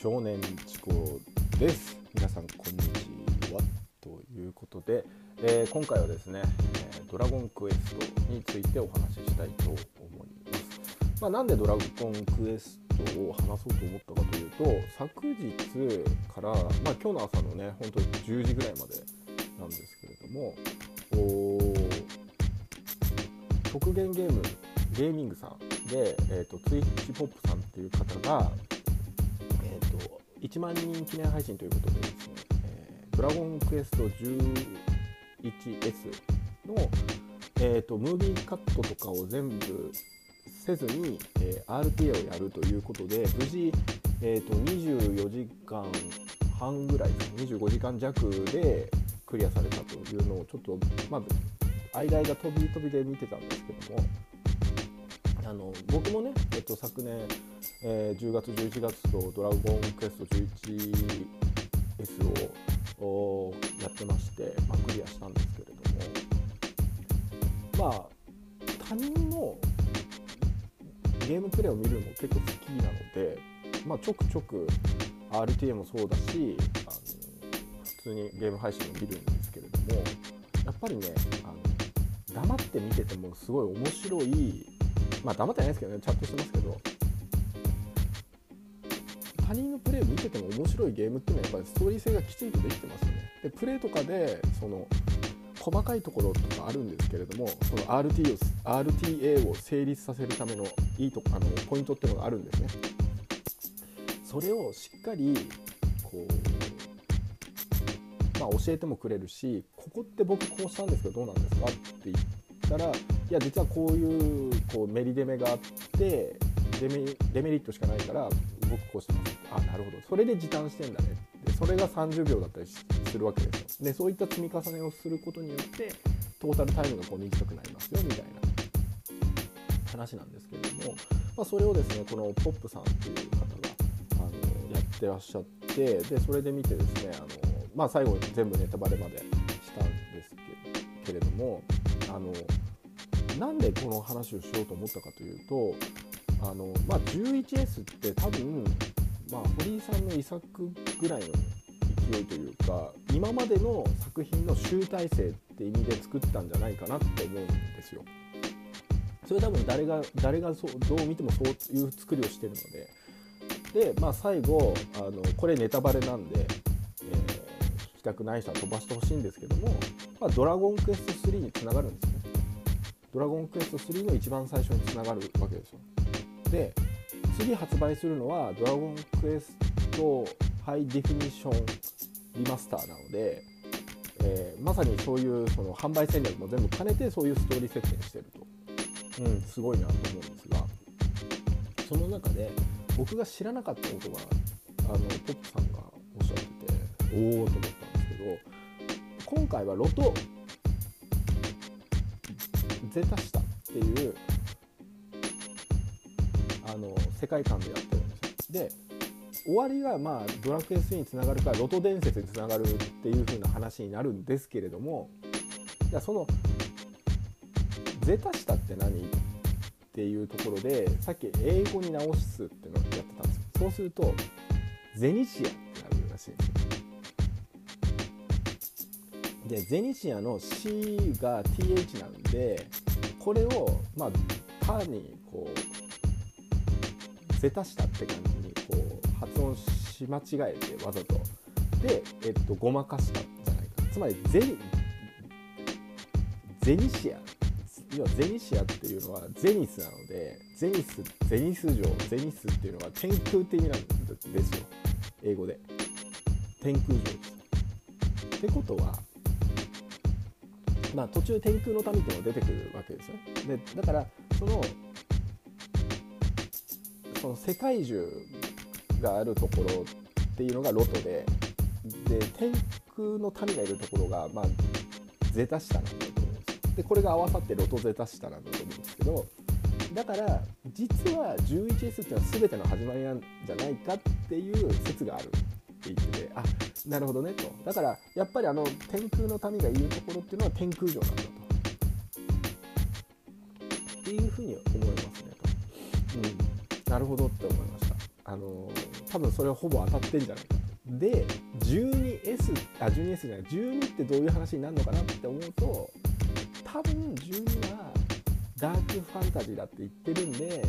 少年チコです。皆さんこんにちは。ということで、えー、今回はですね、えドラゴンクエストについてお話ししたいと思います、まあ、なんでドラゴンクエストを話そうと思ったかというと昨日から、まあ、今日の朝のね本当に10時ぐらいまでなんですけれども極限ゲームゲーミングさんで、えーと、ツイッチポップさんっていう方が、1万人記念配信ということでですね、えー、ドラゴンクエスト 11S の、えーと、ムービーカットとかを全部せずに、えー、RTA をやるということで無事、えー、と24時間半ぐらいですね25時間弱でクリアされたというのをちょっとまず間々飛び飛びで見てたんですけどもあの僕もね、えっと、昨年、えー、10月11月と「ドラゴンクエスト 11S を」やってまして、まあ、クリアしたんですけれども。まあ他人のゲームプレイを見るのも結構好きなので、まあ、ちょくちょく RTA もそうだしあの普通にゲーム配信も見るんですけれどもやっぱりねあの黙って見ててもすごい面白いまあ黙ってないですけどねチャットしてますけど。他人のプレーを見てても面白いゲームっていうのはやっぱりストーリー性がきちんとできてますよね。でプレーとかでその細かいところとかあるんですけれどもその RT を RTA を成立させるためのいいとあのポイントっていうのがあるんですね。それをしっかりこうまあ、教えてもくれるしここって僕こうしたんですけどどうなんですかって言ったらいや実はこういうこうメリデメがあってデメデメリットしかないから僕こうしてます。あなるほど。それで時短してんだね。でそれが30秒だったりするわけですよ。でそういった積み重ねをすることによってトータルタイムがこう短くなりますよみたいな。話なんですけれども、まあ、それをですねこのポップさんっていう方があのやってらっしゃってでそれで見てですねあの、まあ、最後に全部ネタバレまでしたんですけれどもあのなんでこの話をしようと思ったかというとあの、まあ、11S って多分、まあ、堀井さんの遺作ぐらいの勢いというか今までの作品の集大成って意味で作ったんじゃないかなって思うんですよ。それ多分誰が誰がそうどう見てもそういう作りをしてるのでで、まあ、最後あのこれネタバレなんで、えー、聞きたくない人は飛ばしてほしいんですけども、まあ、ドラゴンクエスト3につながるんですね。ドラゴンクエスト3の一番最初につながるわけですよ。で次発売するのはドラゴンクエスト high definition リマスターなので、えー、まさにそういうその販売戦略も全部兼ねてそういうストーリー設定してると、うん、すごいなと思うんですがその中で僕が知らなかったことがあのポップさんがおっしゃってておおと思ったんですけど今回はロトゼタシタっていうあの世界観でやってるんですよ。で終わりがまあドラクエ3につながるかロト伝説につながるっていう風な話になるんですけれどもじゃそのゼタシタって何っていうところでさっき英語に直すっていうのをやってたんですよ。そうするとゼニシアってなるらしいんですよ。でゼニシアの C が TH なんでこれをまあ単にこうゼタしたって感じにこう発音し間違えてわざとで、えっと、ごまかしたんじゃないか。つまりゼニゼニシア要はゼニシアっていうのはゼニスなのでゼニスゼニス城ゼニスっていうのは天空って意味なんですよ英語で。天空城ってことはまあ、途中天空の民っていうのが出てくるわけですよね。でだからそのその世界中があるところっていうのがロトでで天空の民がいるところが、まあ、ゼタシタなんだと思うんですでこれが合わさってロトゼタシタなんだと思うんですけどだから実は 11S っていうのは全ての始まりなんじゃないかっていう説があるって言っててあなるほどねと。だからやっぱりあの天空の民がいるところっていうのは天空城なんだと。っていうふうに思いますねと、うん、なるほどって思いました。あの多分それはほぼ当たってんじゃないかと。で 12S あ 12S じゃない12ってどういう話になるのかなって思うと多分12はダークファンタジーだって言ってるんで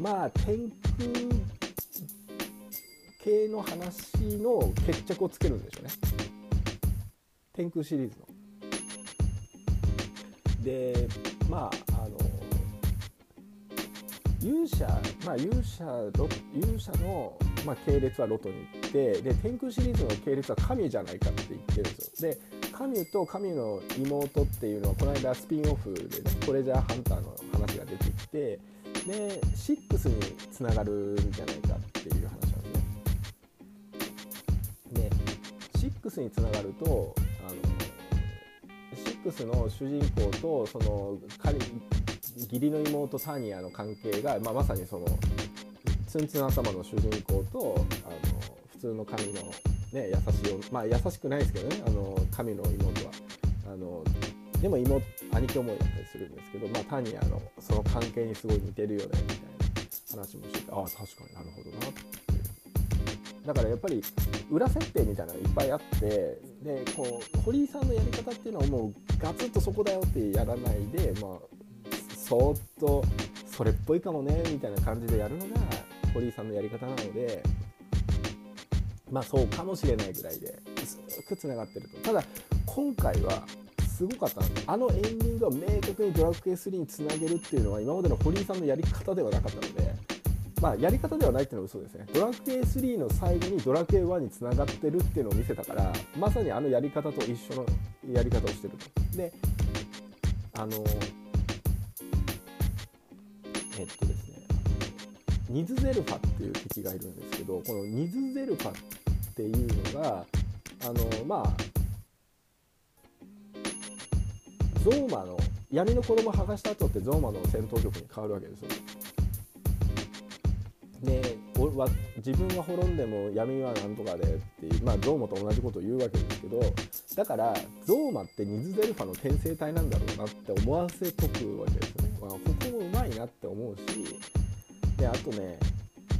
まあ天空系の話の決着をつけるんでしょうね天空シリーズの。でまああの勇者まあ勇者勇者の、まあ、系列はロトに行ってで天空シリーズの系列は神じゃないかって言ってるんですよで神と神の妹っていうのはこの間スピンオフでねトレジャーハンターの話が出てきてで6につながるんじゃないかっていう6につながるとあの6の主人公とその義理の妹タニアの関係が、まあ、まさにそのツンツン頭の主人公とあの普通の神の、ね、優しいまあ優しくないですけどねあの神の妹は。あのでも妹兄貴思いだったりするんですけど、まあ、タニアのその関係にすごい似てるよねみたいな話もしてああ確かに。なるほどな。ってだからやっぱり裏設定みたいなのがいっぱいあってでこう堀井さんのやり方っていうのはもうガツッとそこだよってやらないで、まあ、そっとそれっぽいかもねみたいな感じでやるのが堀井さんのやり方なのでまあそうかもしれないぐらいでずっとつながってると。ただ今回はすごかったあのエンディングを明確にドラクエ3につなげるっていうのは今までの堀井さんのやり方ではなかったのでまあやり方ではないっていうのは嘘ですねドラクエ3の最後にドラクエ1につながってるっていうのを見せたからまさにあのやり方と一緒のやり方をしてるとであのえっとですねニズゼルファっていう敵がいるんですけどこのニズゼルファっていうのがあのまあゾーマの闇の衣剥がした後ってゾーマの戦闘力に変わるわけですよ。で自分は滅んでも闇はなんとかでっていう、まあ、ゾーマと同じことを言うわけですけどだからゾーマってニズゼルファの転生体なんだろうなって思わせとくわけですよね。まあ、ここもうまいなって思うしであとね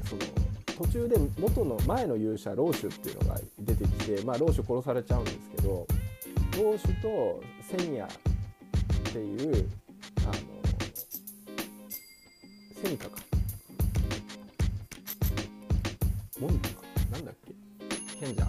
その途中で元の前の勇者ローシュっていうのが出てきて、まあ、ローシュ殺されちゃうんですけどローシュとセニアっていうあのセニカかモニカかなんだっけ？賢者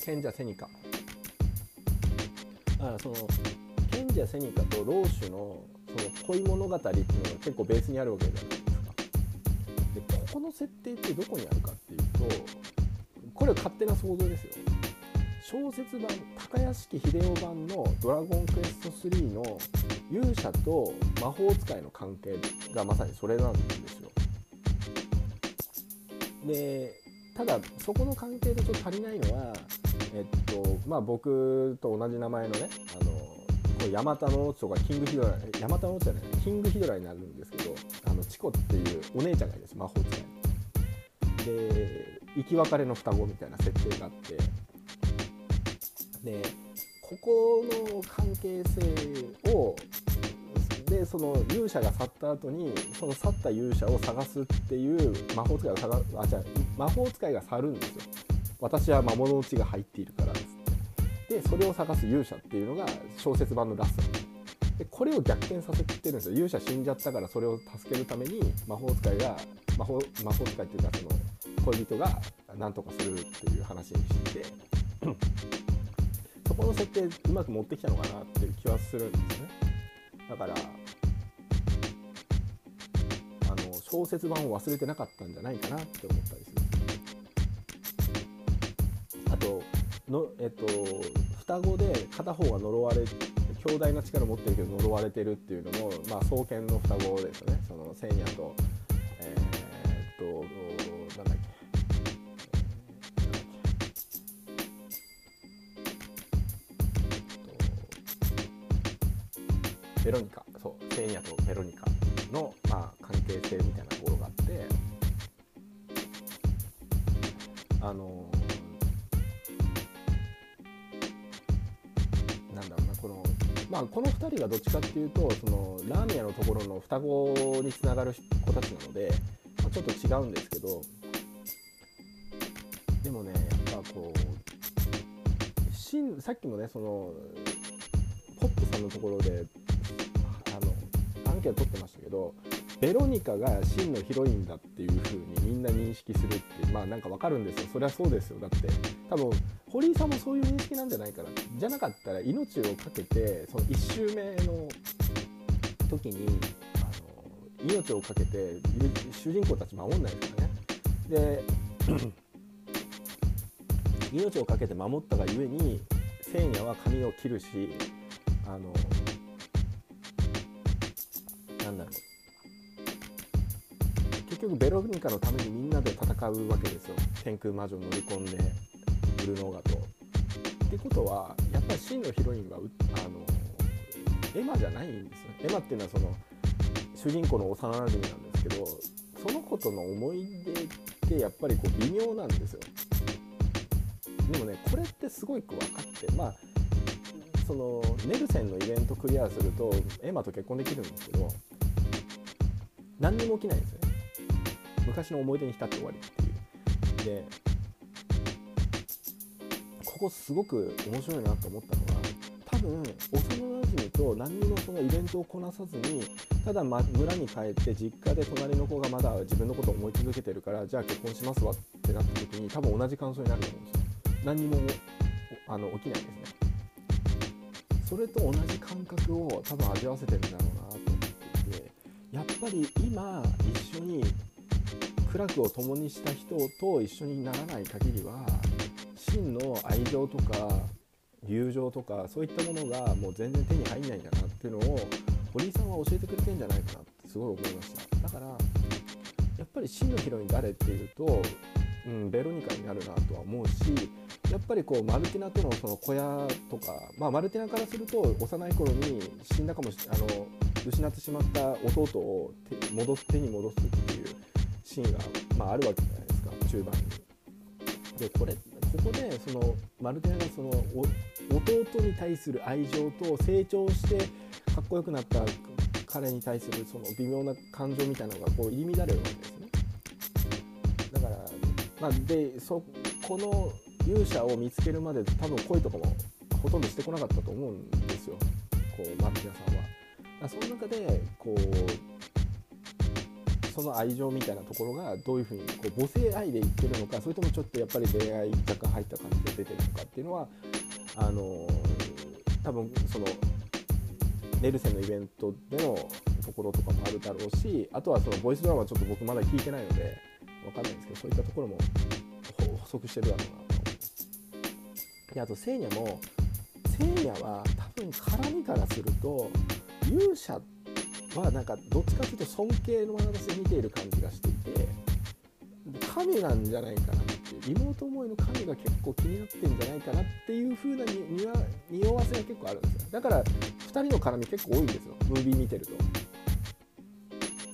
賢者セニカ。あその賢者セニカと老主のその恋物語っていうのが結構ベースにあるわけじゃないですか。でここの設定ってどこにあるかっていうとこれは勝手な想像ですよ。小説版高屋敷秀夫版の「ドラゴンクエスト3」の勇者と魔法使いの関係がまさにそれなんですよ。でただそこの関係でちょっと足りないのはえっとまあ僕と同じ名前のねあのこれヤマタノオチとかキングヒドラヤマタノオチじゃないキングヒドラになるんですけどあのチコっていうお姉ちゃんがいるんです魔法使い。で生き別れの双子みたいな設定があって。でここの関係性をでその勇者が去った後にその去った勇者を探すっていう魔法使いが探あじゃ魔法使いが去るんですよ。私は魔物の血が入っているからです。でそれを探す勇者っていうのが小説版のラストでこれを逆転させてるんですよ。勇者死んじゃったからそれを助けるために魔法使いが魔法魔法使いっていうかその恋人が何とかするっていう話にして。てそこの設定うまく持ってきたのかなっていう気はするんですね。だからあの小説版を忘れてなかったんじゃないかなって思ったりするの、えっと、双子で片方は呪われ強大な力持ってるけど呪われてるっていうのも、まあ、双剣の双子ですよね。そのセイニャとえー、っとなんだっけ。ベロニカ。そうセイニャとベロニカの、まあ、関係性みたいなところがあって。あのまあこの2人がどっちかっていうとそのラーメン屋のところの双子につながる子たちなので、まあ、ちょっと違うんですけどでもねやっぱこうしんさっきもねそのポップさんのところであのアンケート取ってましたけどベロニカが真のヒロインだっていう風にみんな認識するってまあなんかわかるんですよ。そりゃそうですよ。だって多分堀井さんもそういう認識なんじゃないかな。じゃなかったら命をかけてその1周目の時にあの命をかけて主人公たち守んないからね。で 命をかけて守ったがゆえに聖夜は髪を切るしあのなんだろう。結局ベロニカのためにみんなで戦うわけですよ。天空魔女乗り込んで。ブルノーガと。ってことはやっぱり真のヒロインはあのエマじゃないんですよ。エマっていうのはその主人公の幼馴染なんですけどその子との思い出ってやっぱりこう微妙なんですよ。でもねこれってすごい分かってまあそのネルセンのイベントクリアするとエマと結婚できるんですけど何にも起きないんですよね。昔の思い出に浸って終わりっていう。でここすごく面白いなと思ったのは多分幼なじみと何にもそのイベントをこなさずにただ、ま、村に帰って実家で隣の子がまだ自分のことを思い続けてるからじゃあ結婚しますわってなった時に多分同じ感想になると思うんですよ何にもあの起きないですねそれと同じ感覚を多分味わわせてるんだろうなと思っていてやっぱり今一緒に苦楽を共にした人と一緒にならない限りは真の愛情とか友情とかそういったものがもう全然手に入んないんだなっていうのを堀井さんは教えてくれてんじゃないかなってすごい思いましただからやっぱり真のヒロイン誰っていうと、うん、ベロニカになるなとは思うしやっぱりこうマルティナとのその小屋とか、まあ、マルティナからすると幼い頃に死んだかもしあの失ってしまった弟を手戻す手に戻すっていうシーンが、まあ、あるわけじゃないですか中盤に。でこれこでそのマルティナがその弟に対する愛情と成長してかっこよくなった彼に対するその微妙な感情みたいなのがこう入り乱れるわけですね。だから、まあ、でそこの勇者を見つけるまで多分恋とかもほとんどしてこなかったと思うんですよこうマルティナさんは。その中でこうその愛情みたいなところがどういうふうにこう母性愛でいってるのかそれともちょっとやっぱり恋愛若干入った感じで出てるのかっていうのはあの多分そのネルセンのイベントでのところとかもあるだろうしあとはそのボイスドラマちょっと僕まだ聞いてないので分かんないんですけどそういったところも補足してるだろうなと。であとセーニャもセーニャは多分絡みからすると勇者ってはなんかどっちかというと尊敬の眼差しで見ている感じがしていて神なんじゃないかなって妹思いの神が結構気になってんじゃないかなっていう風なににわ匂わせが結構あるんですよ。だから2人の絡み結構多いんですよ。ムービー見てると。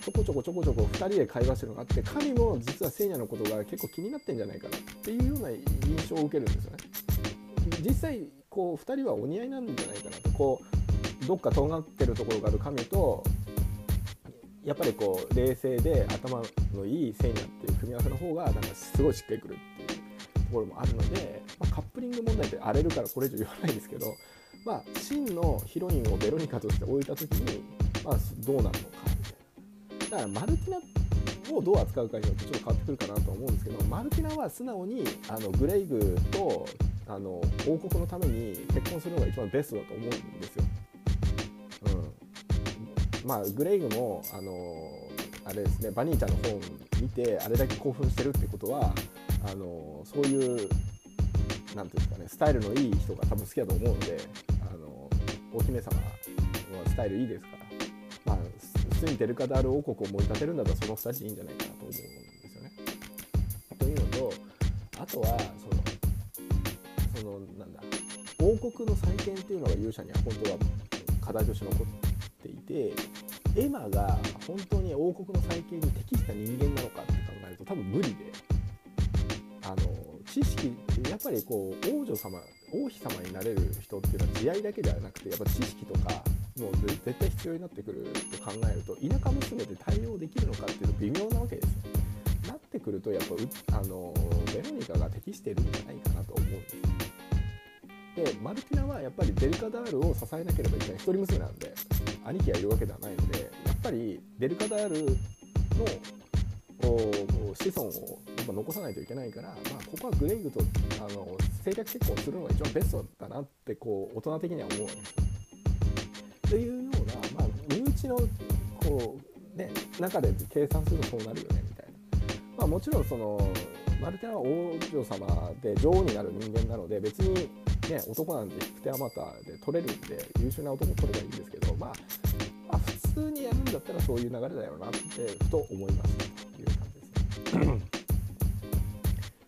ちょこちょこちょこちょこ2人で会話してるのがあって神も実は聖夜のことが結構気になってんじゃないかなっていうような印象を受けるんですよね。実際こう2人はお似合いなんじゃないかなと。こうどっかとんがってるところがある神とやっぱりこう冷静で頭のいいセニャっていう組み合わせの方がなんかすごいしっくりくるっていうところもあるので、まあ、カップリング問題って荒れるからこれ以上言わないですけど、まあ、真のヒロインをベロニカとして置いた時に、まあ、どうなるのかみたいなだからマルティナをどう扱うかによってちょっと変わってくるかなと思うんですけどマルティナは素直にあのグレイグとあの王国のために結婚するのが一番ベストだと思うんですよ。まあ、グレイグも、あのあれですねバニーちゃんの本見てあれだけ興奮してるってことはあのそういうなんていうんですかねスタイルのいい人が多分好きだと思うのであのお姫様のスタイルいいですから、まあ、普通にデルカダール王国を盛り立てるんだったらその2人でいいんじゃないかなと思うんですよね。というのとあとはそのそのなんだ王国の再建っていうのが勇者には本当は課題として残ってっていてエマが本当に王国の再建に適した人間なのかって考えると多分無理であの知識やっぱりこう王女様王妃様になれる人っていうのは慈愛だけではなくてやっぱ知識とかもう絶対必要になってくると考えると田舎娘で対応できるのかっていうと微妙なわけですよ。なってくるとやっぱあのベロニカが適してるんじゃないかなと思うんですでマルティナはやっぱりデルカダールを支えなければいけない一人娘なんで兄貴がいるわけではないのでやっぱりデルカダールの子孫をやっぱ残さないといけないから、まあ、ここはグレイグとあの政略結婚するのが一番ベストだなってこう大人的には思うわけですよ。というような、まあ、身内のこう、ね、中で計算するとそうなるよねみたいな。まあ、もちろんそのマルテは王女様で女王になる人間なので別に、ね、男なんて引く手あまたで取れるんで優秀な男取ればいいんですけど、まあ、まあ、普通にやるんだったらそういう流れだよなってふと思いましたという感じですね。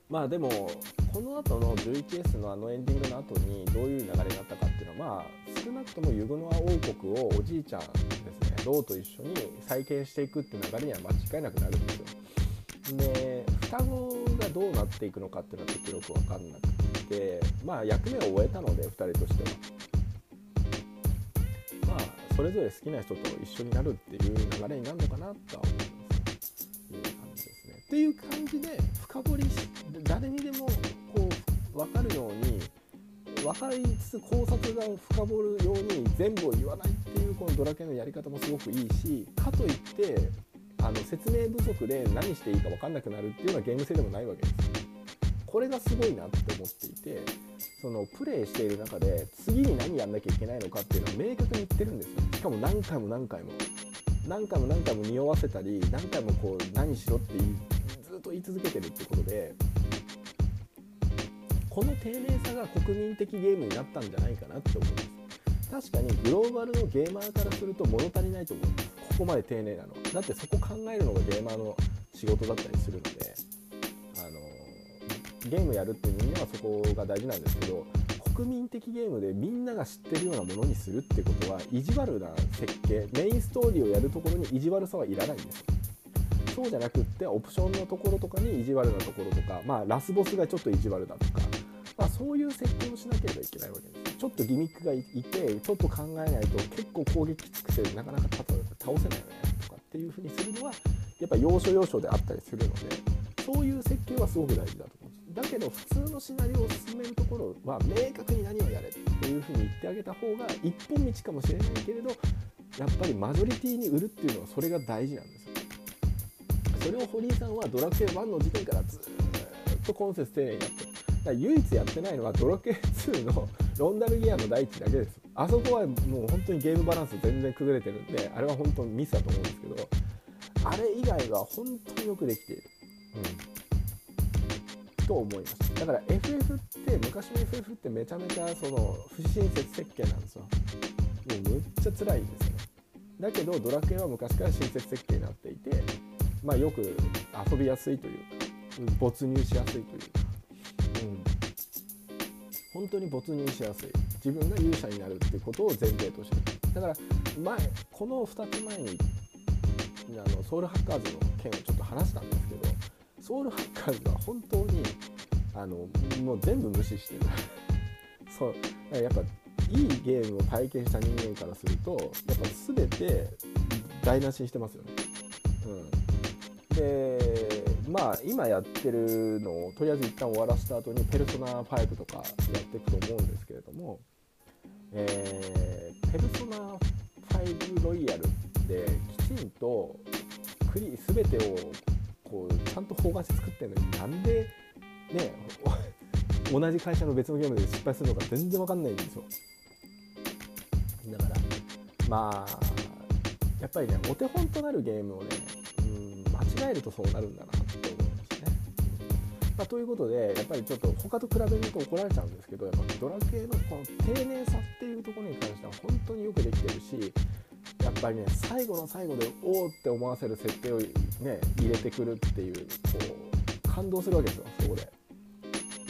まあでもこの後の 11S のあのエンディングの後にどういう流れになったかっていうのはまあ少なくともユグノア王国をおじいちゃんですねローと一緒に再建していくって流れには間違いなくなるんですよ。で双子がどうなっていくのかっていうのはちょっとよく分かんなくてまあ役目を終えたので2人としては。まあそれぞれ好きな人と一緒になるっていう流れになるのかなとは思いますいう感じです。ねっていう感じで深掘りし誰にでもこう分かるように分かりつつ考察が深掘るように全部を言わないっていうこのドラケンのやり方もすごくいいしかといってあの説明不足で何していいか分かんなくなるっていうのはゲーム性でもないわけです。これがすごいなって思っていてそのプレイしている中で次に何やんなきゃいけないのかっていうのは明確に言ってるんですよ。しかも何回も何回も。何回も何回も匂わせたり何回もこう何しろってずっと言い続けてるってことでこの丁寧さが国民的ゲームになったんじゃないかなって思います確かにグローバルのゲーマーからすると物足りないと思いますここまで丁寧なの。だってそこ考えるのがゲーマーの仕事だったりするのであのゲームやるっていう人間はそこが大事なんですけど国民的ゲームでみんなが知ってるようなものにするってことは意地悪な設計メインストーリーをやるところに意地悪さはいらないんです。そうじゃなくってオプションのところとかに意地悪なところとか、まあ、ラスボスがちょっと意地悪だとか、まあ、そういう設計をしなければいけないわけです。ちょっとギミックがいてちょっと考えないと結構攻撃きつくてなかなか倒せないよねとかっていうふうにするのはやっぱ要所要所であったりするのでそういう設計はすごく大事だと思うんですだけど普通のシナリオを進めるところは明確に何をやれっていうふうに言ってあげた方が一本道かもしれないけれどやっぱりマジョリティに売るっていうのはそれが大事なんですよそれを堀井さんはドラクエ1の時点からずっと今節丁寧にやってるだから唯一やってないのはドラクエ2のロンダルギアの第一だけです。あそこはもう本当にゲームバランス全然崩れてるんであれは本当にミスだと思うんですけどあれ以外は本当によくできている、うん、と思います。だから FF って昔の FF ってめちゃめちゃその不親切設計なんですよ。もうむっちゃ辛いんですよね。だけどドラクエは昔から親切設計になっていてまあよく遊びやすいという没入しやすいという。か、本当に没入しやすい。自分が勇者になるっていうことを前提として。だから前この2つ前にあのソウルハッカーズの件をちょっと話したんですけどソウルハッカーズは本当にあのもう全部無視してる。そう。やっぱいいゲームを体験した人間からするとやっぱ全て台無しにしてますよね。うん、でまあ今やってるのをとりあえず一旦終わらせた後にペルソナ5とかやっていくと思うんですけれども、えー、ペルソナ5ロイヤルできちんとクリ全てをこうちゃんと方眼して作ってるのになんでね 同じ会社の別のゲームで失敗するのか全然わかんないんですよ。だからまあやっぱりねお手本となるゲームをね、うん、間違えるとそうなるんだな。って思うんですね、まあ、ということでやっぱりちょっと他と比べると怒られちゃうんですけどやっぱドラ系のこの丁寧さっていうところに関しては本当によくできてるしやっぱりね最後の最後でおおって思わせる設定をね入れてくるっていうこう感動するわけですよそこで。で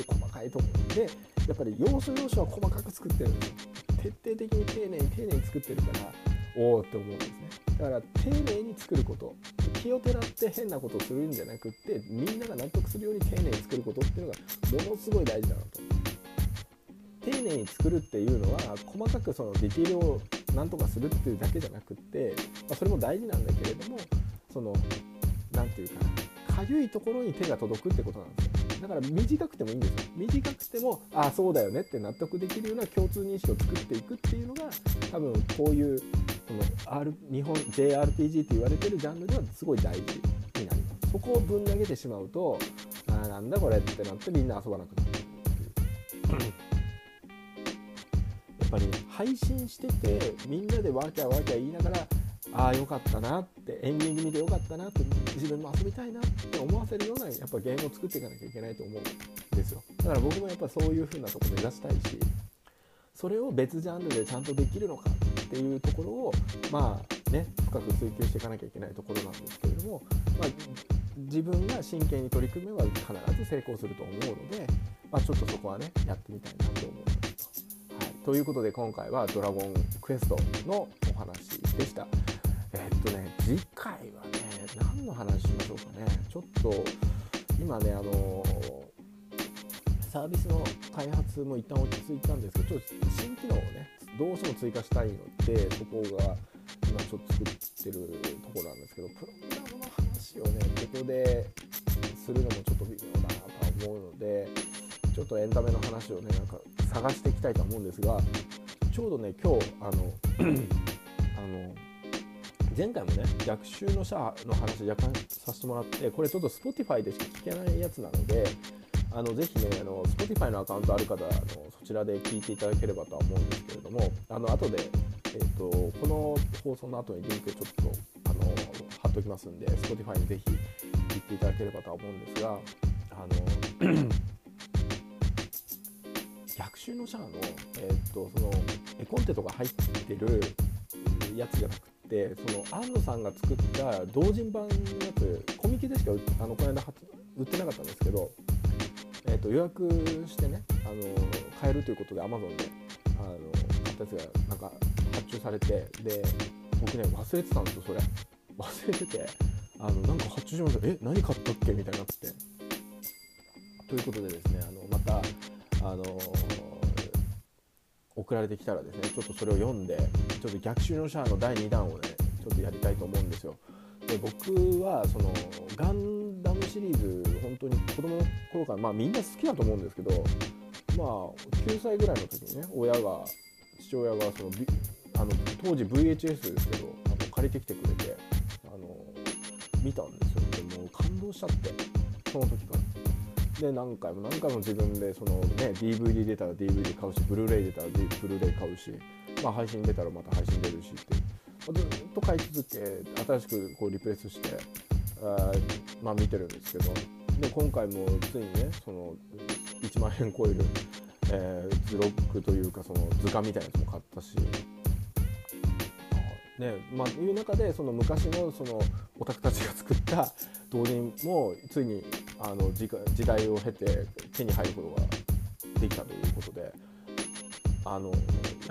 細かいところでやっぱり要所要所は細かく作ってるんですよ。徹底的に丁寧に丁寧に作ってるからおおって思うんですね。だから丁寧に作ること。気をてらって変なことをするんじゃなくってみんなが納得するように丁寧に作ることっていうのがものすごい大事だなと。丁寧に作るっていうのは細かくそのディティールをなんとかするっていうだけじゃなくって、まあ、それも大事なんだけれどもその何て言うかなかゆいところに手が届くってことなんですよ。だから短くてもいいんですよ。短くてもああそうだよねって納得できるような共通認識を作っていくっていうのが多分こういうその、R、日本 JRPG って言われてるジャンルではすごい大事になりますそこをぶん投げてしまうとああなんだこれってなってみんな遊ばなくなるっていう。やっぱり、ね、配信しててみんなでワキャワキャ言いながらああよかったなってエンディング見てよかったなって自分も遊びたいなって思わせるようなやっぱゲームを作っていかなきゃいけないと思うんですよだから僕もやっぱそういう風なとこ目指したいしそれを別ジャンルでちゃんとできるのかっていうところをまあね深く追求していかなきゃいけないところなんですけれども、まあ、自分が真剣に取り組めば必ず成功すると思うので、まあ、ちょっとそこはねやってみたいなと思います。はい、ということで今回は「ドラゴンクエスト」のお話でした。えっとね次回はね何の話しましょうかねちょっと今ねあのサービスの開発も一旦落ち着いたんですけどちょっと新機能をねどうしても追加したいのでそこが今ちょっと作ってるところなんですけどプログラムの話をねここでするのもちょっと微妙だなとは思うのでちょっとエンタメの話をねなんか探していきたいと思うんですがちょうどね今日あの あの前回もね逆襲のシャアの話若干させてもらってこれちょっと Spotify でしか聞けないやつなのであのぜひねあの Spotify のアカウントある方あのそちらで聞いていただければとは思うんですけれどもあの後で、えーと、この放送の後にリンクちょっとあの貼っておきますんで Spotify にぜひ聞いていただければとは思うんですがあの 逆襲のシャアの,、えーとその絵コンテとか入ってるやつじゃなくてその安野さんが作った同人版のやつコミケでしかあのこの間売ってなかったんですけど、えーと、予約してねあの買えるということで Amazon であの買ったやつがなんか発注されてで僕ね忘れてたんですよそれ。忘れててあのなんか発注しました。え何買ったっけ？みたいになってということでですねあのまたあの送られてきたらですねちょっとそれを読んでちょっと逆襲のシャアの第2弾をねちょっとやりたいと思うんですよ。で僕はそのガンダムシリーズ本当に子供の頃からまあみんな好きだと思うんですけどまあ9歳ぐらいの時にね親が父親がそのあの当時 VHS ですけどあの借りてきてくれてあの見たんですよ。でもう感動しちゃってその時から。で何回も何回も自分でそのね DVD 出たら DVD 買うしブルーレイ出たらブルーレイ買うし、まあ、配信出たらまた配信出るしってずっと買い続け新しくこうリプレイスしてあまあ見てるんですけどで今回もついにねその1万円超える、えー、ズロックというかその図鑑みたいなやつも買ったし。ねまあ、いう中でその昔のそのオタクたちが作った同人もついにあの時代を経て手に入ることができたということであのや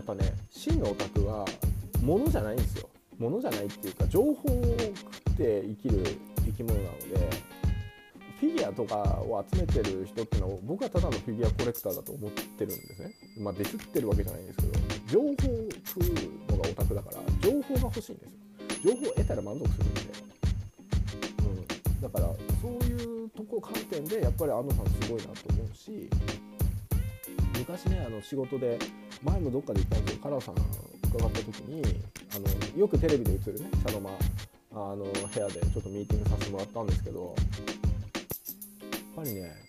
っぱね真のオタクは物じゃないんですよ。物じゃないっていうか情報を食って生きる生き物なのでフィギュアとかを集めてる人っていうのは僕はただのフィギュアコレクターだと思ってるんですね。まあディスってるわけじゃないんですけど情報を食うのがオタクだから情報が欲しいんですよ。情報を得たら満足するんで、うん、だからそういうとこ観点でやっぱり安野さんすごいなと思うし昔ねあの仕事で前もどっかで言ったんですけどカラーさん伺った時にあのよくテレビで映るね茶の間あの部屋でちょっとミーティングさせてもらったんですけどやっぱりね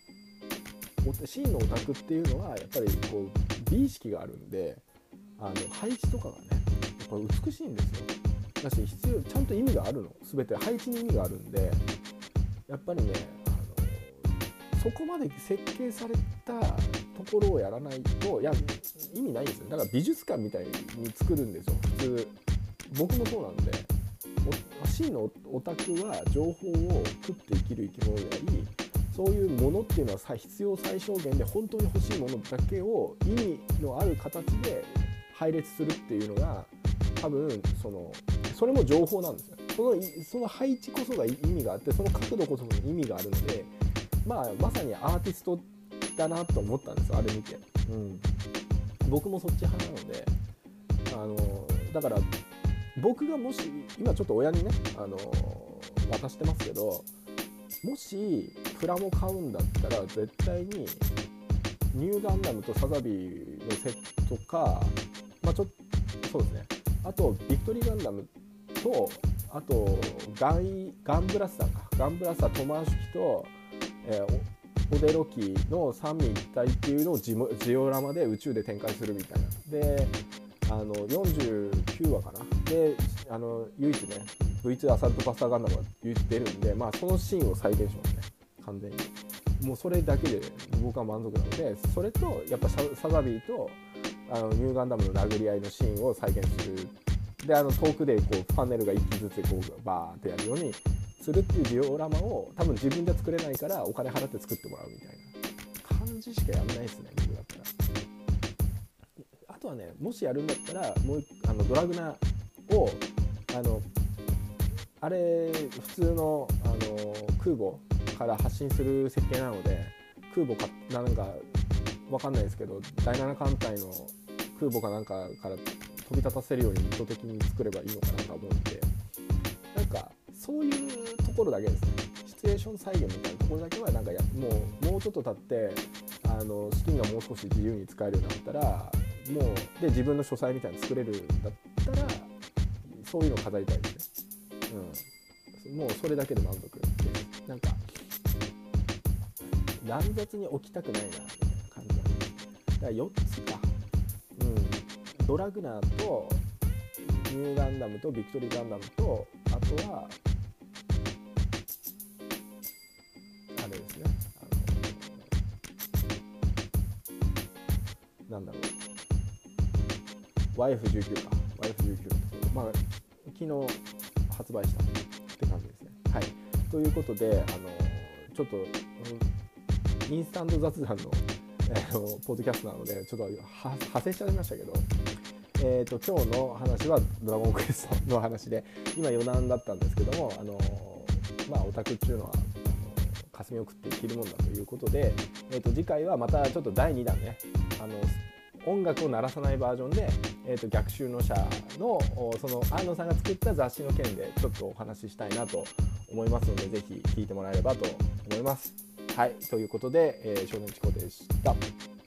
真のオタクっていうのはやっぱりこう美意識があるんであの配置とかがねやっぱ美しいんですよ。だし必要ちゃんと意味があるの。全て配置に意味があるんでやっぱりねあのそこまで設計されたところをやらないといや意味ないんですよだから美術館みたいに作るんですよ。普通僕もそうなんで真のオタクは情報を食って生きる生き物でありそういうものっていうのは必要最小限で本当に欲しいものだけを意味のある形で配列するっていうのが多分そのそれも情報なんですよ。そのその配置こそが意味があってその角度こそが意味があるので、まあ、まさにアーティストだなと思ったんですよあれ見て、うん、僕もそっち派なのであのだから僕がもし今ちょっと親にねあの渡してますけどもしプラモ買うんだったら絶対にニューガンダムとサザビーのセットか、まあ、ちょっとそうですね。あとビクトリーガンダムとあとガンガンブラスターか。ガンブラスタートマーシュキと、えー、デロキの三位一体っていうのをジジオラマで宇宙で展開するみたいな。であの49話かな。であの唯一ね V2 アサルトバスターガンダムが唯一出るんで、まあ、そのシーンを再現しますね。完全に。もうそれだけで僕は満足なのでそれとやっぱサザビーとあのニューガンダムの殴り合いのシーンを再現する。であの遠くでこうパネルが1機ずつこうバーってやるようにするっていうジオラマを多分自分で作れないからお金払って作ってもらうみたいな。感じしかやんないですね僕だったら。あとはねもしやるんだったらもうあのドラグナをあのあれ普通のあの空母から発信する設計なので空母かなんか分かんないですけど第7艦隊の空母かなんかから飛び立たせるように意図的に作ればいいのかなと思うんでなんかそういうところだけですね。シチュエーション再現みたいなところだけはなんかやもうもうちょっと経ってあの資金がもう少し自由に使えるようになったらもうで自分の書斎みたいに作れるんだったらそういうのを飾りたいですね。うん、もうそれだけで満足です。なんか乱雑に置きたくないなみたいな感じなんでだから4つか。うん。ドラグナーとニューガンダムとビクトリーガンダムとあとは YF19 か。YF19 まあ昨日発売したって感じですね。はい、ということであのちょっと、インスタント雑談の,、えー、のポッドキャストなのでちょっと派生しちゃいましたけど、えーと、今日の話は「ドラゴンクエスト」の話で今余談だったんですけどもあのまあオタクっていうのは霞を食って生きるもんだということで、えーと次回はまたちょっと第2弾ねあの音楽を鳴らさないバージョンで、えーと、逆襲の者のその安野さんが作った雑誌の件でちょっとお話ししたいなと思いますので是非聴いてもらえればと思います。はいということで、えー、少年チコでした。